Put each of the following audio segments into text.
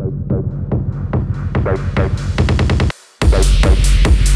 Thank you.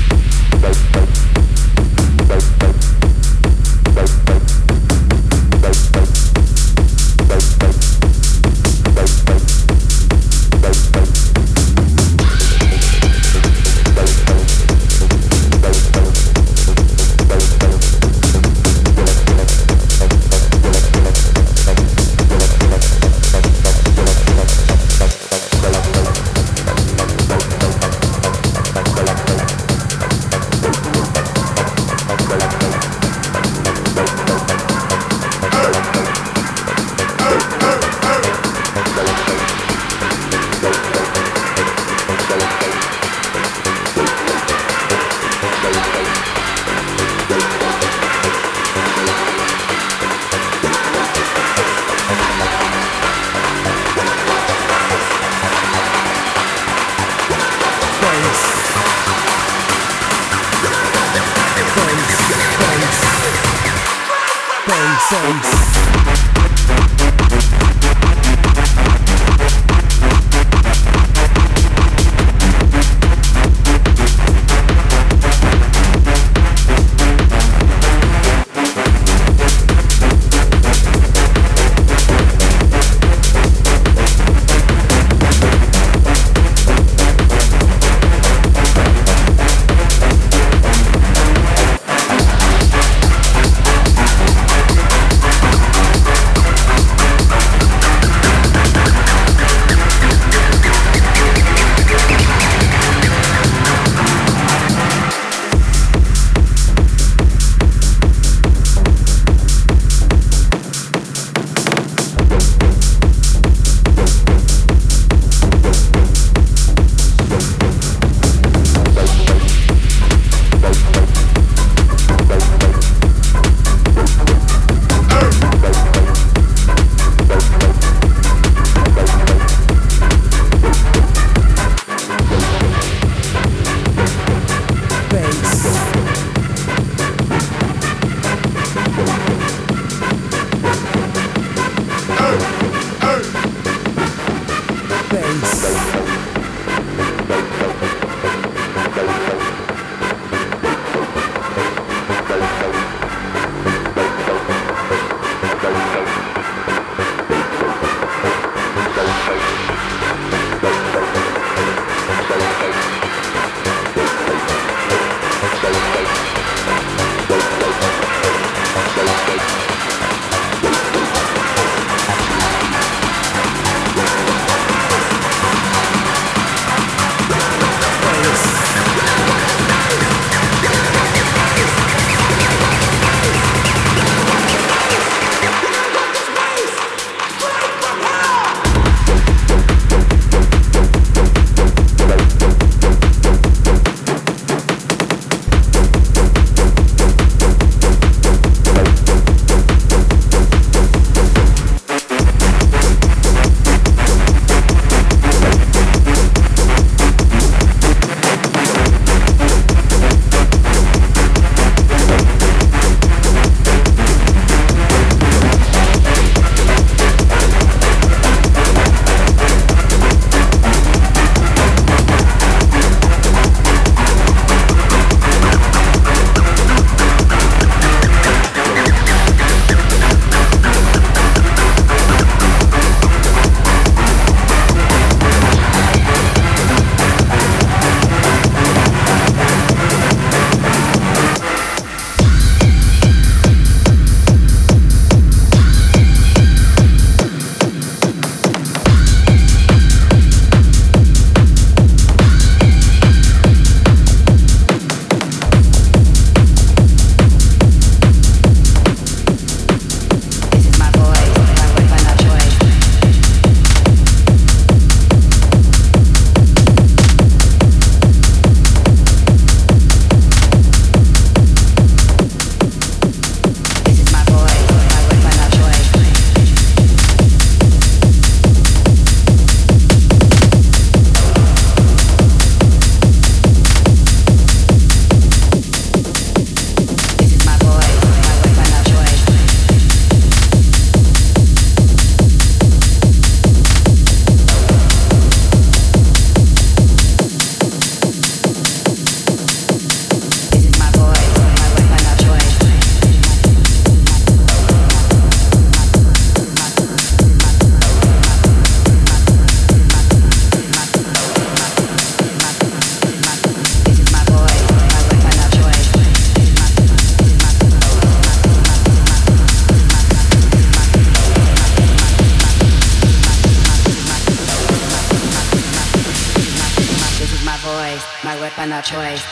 My weapon of choice.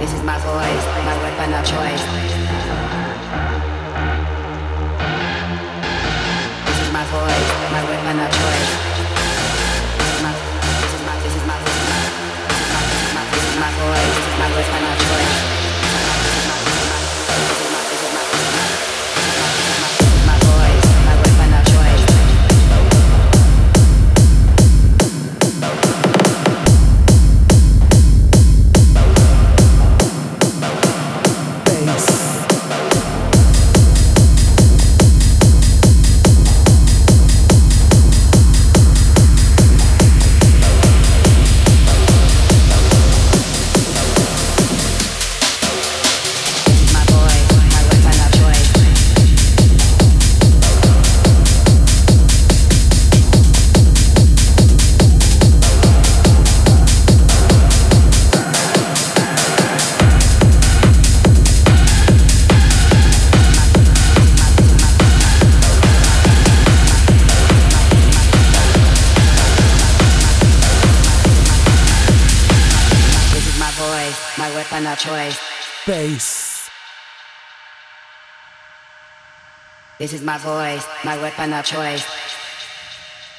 This is my voice, my weapon of choice. This is my voice, my weapon of choice. This is my, this is my, this is my, this is my, this is my voice, this is my weapon of choice. This is my voice, my weapon of choice.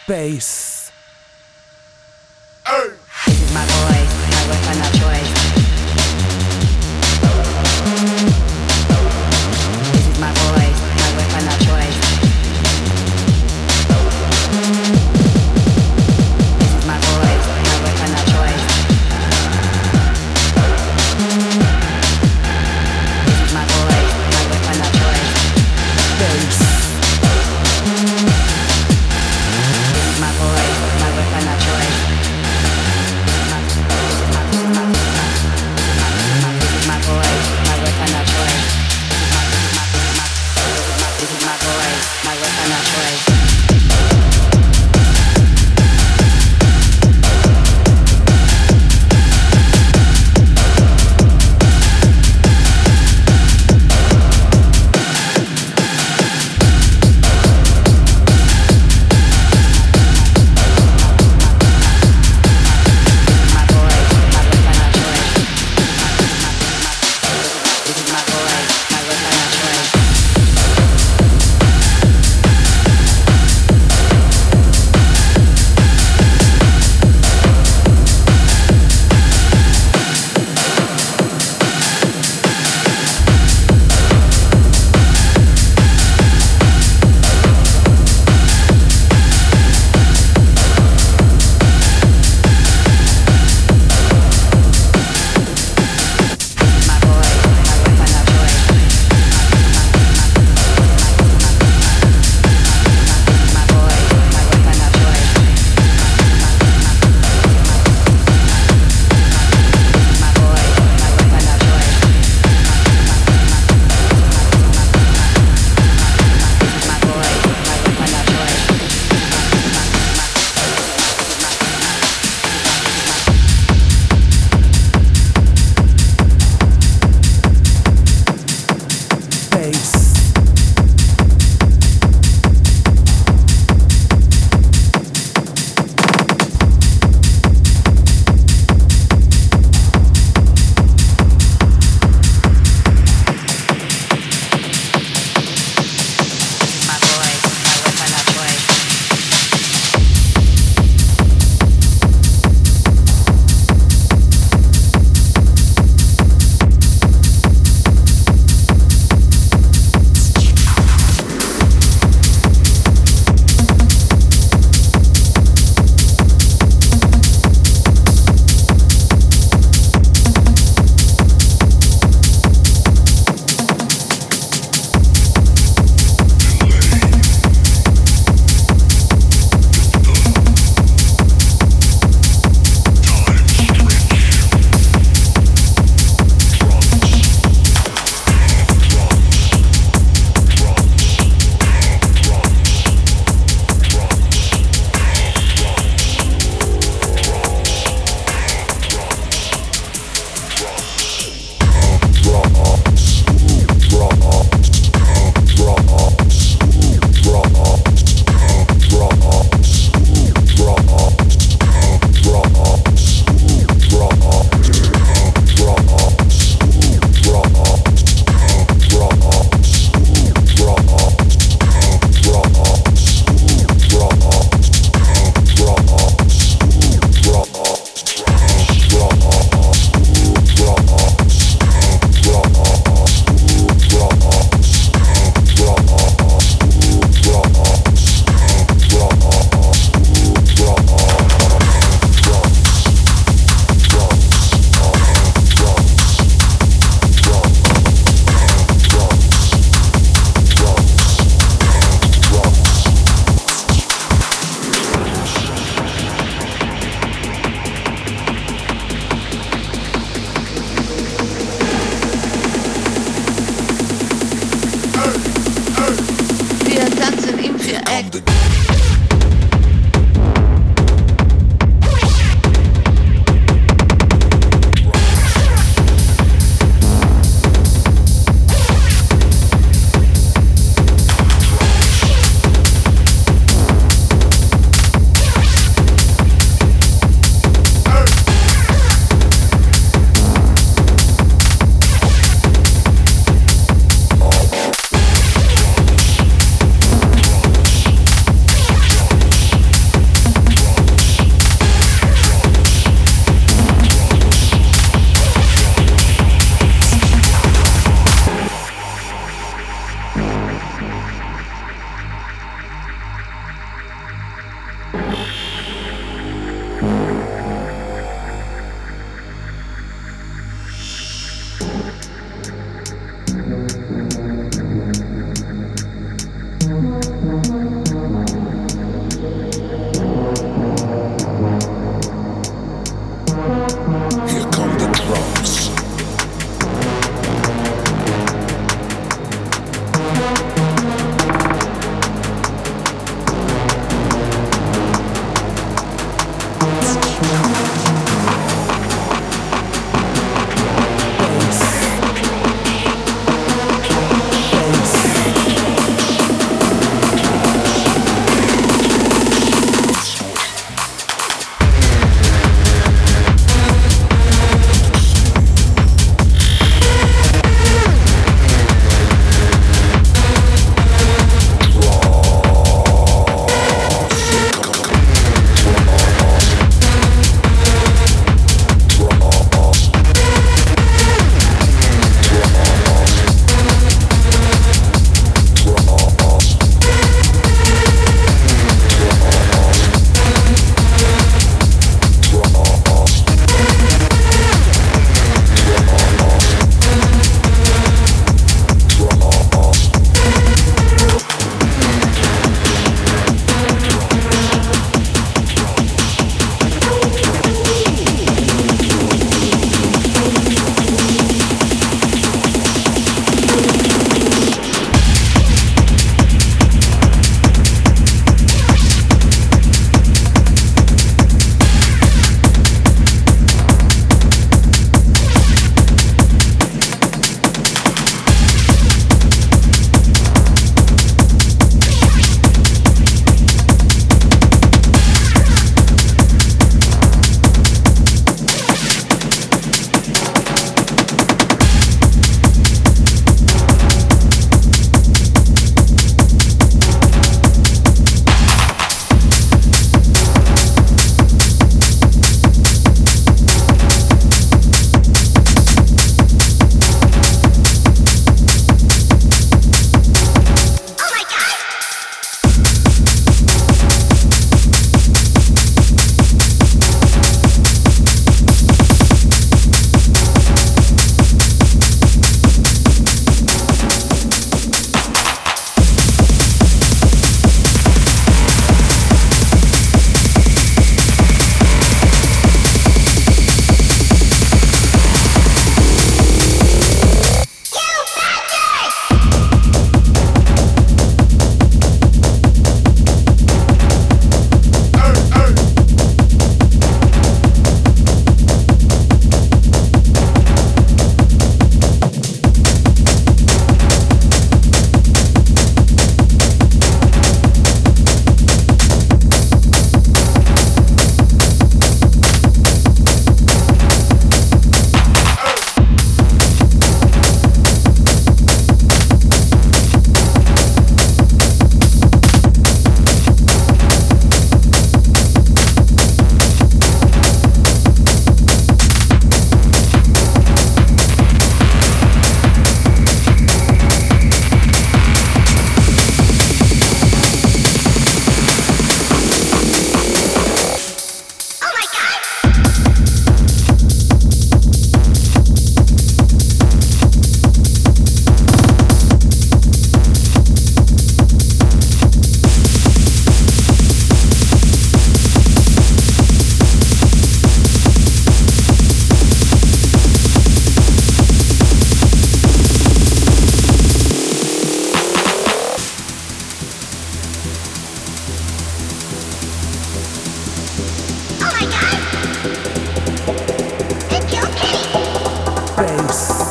Bass.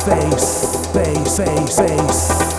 face, face, face, space.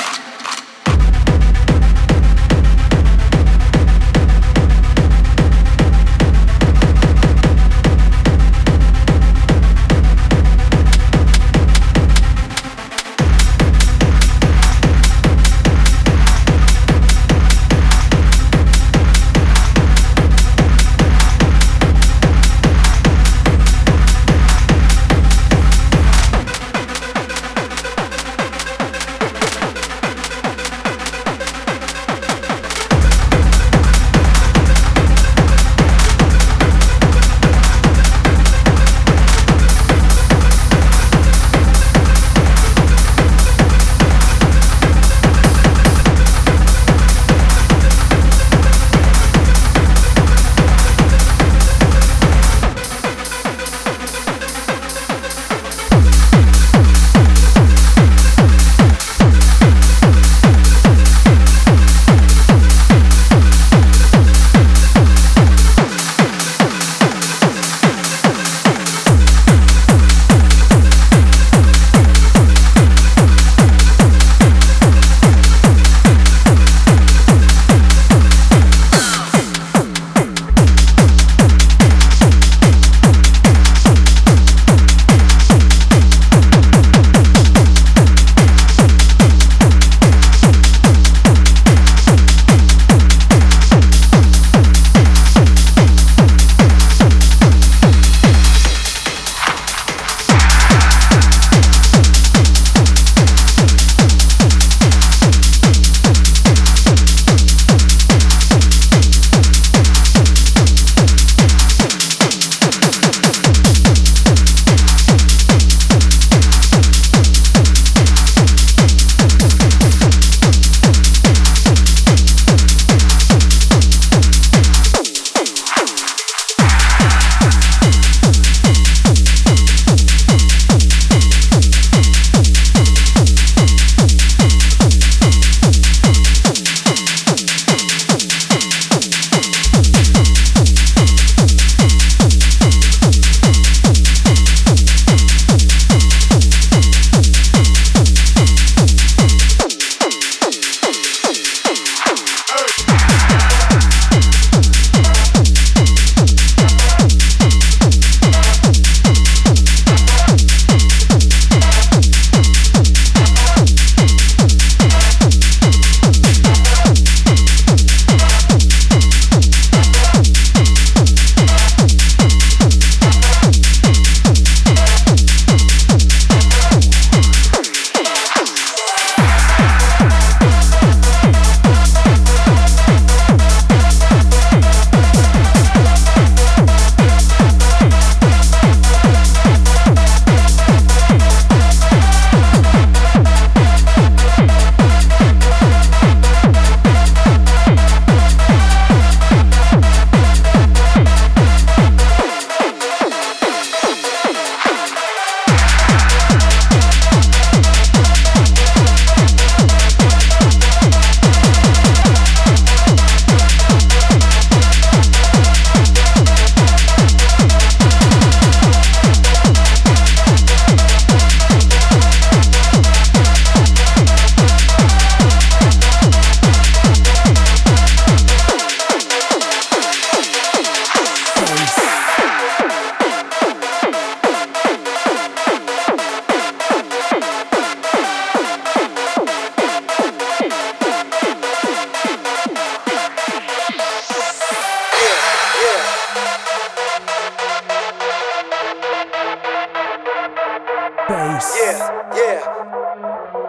Thank you.